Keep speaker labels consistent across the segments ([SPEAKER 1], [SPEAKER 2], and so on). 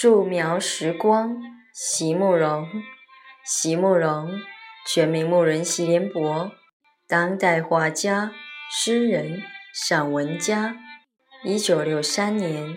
[SPEAKER 1] 素描时光，席慕容。席慕容，全名慕仁席联博，当代画家、诗人、散文家。一九六三年，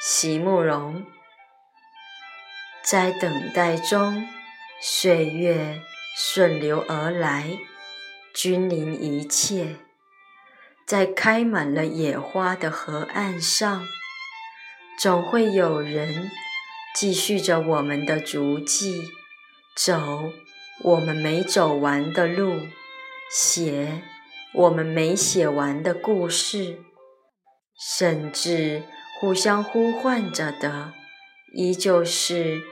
[SPEAKER 1] 席慕容。在等待中，岁月顺流而来，君临一切。在开满了野花的河岸上。总会有人继续着我们的足迹，走我们没走完的路，写我们没写完的故事，甚至互相呼唤着的，依旧是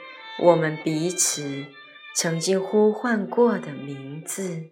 [SPEAKER 1] 我们彼此曾经呼唤过的名字。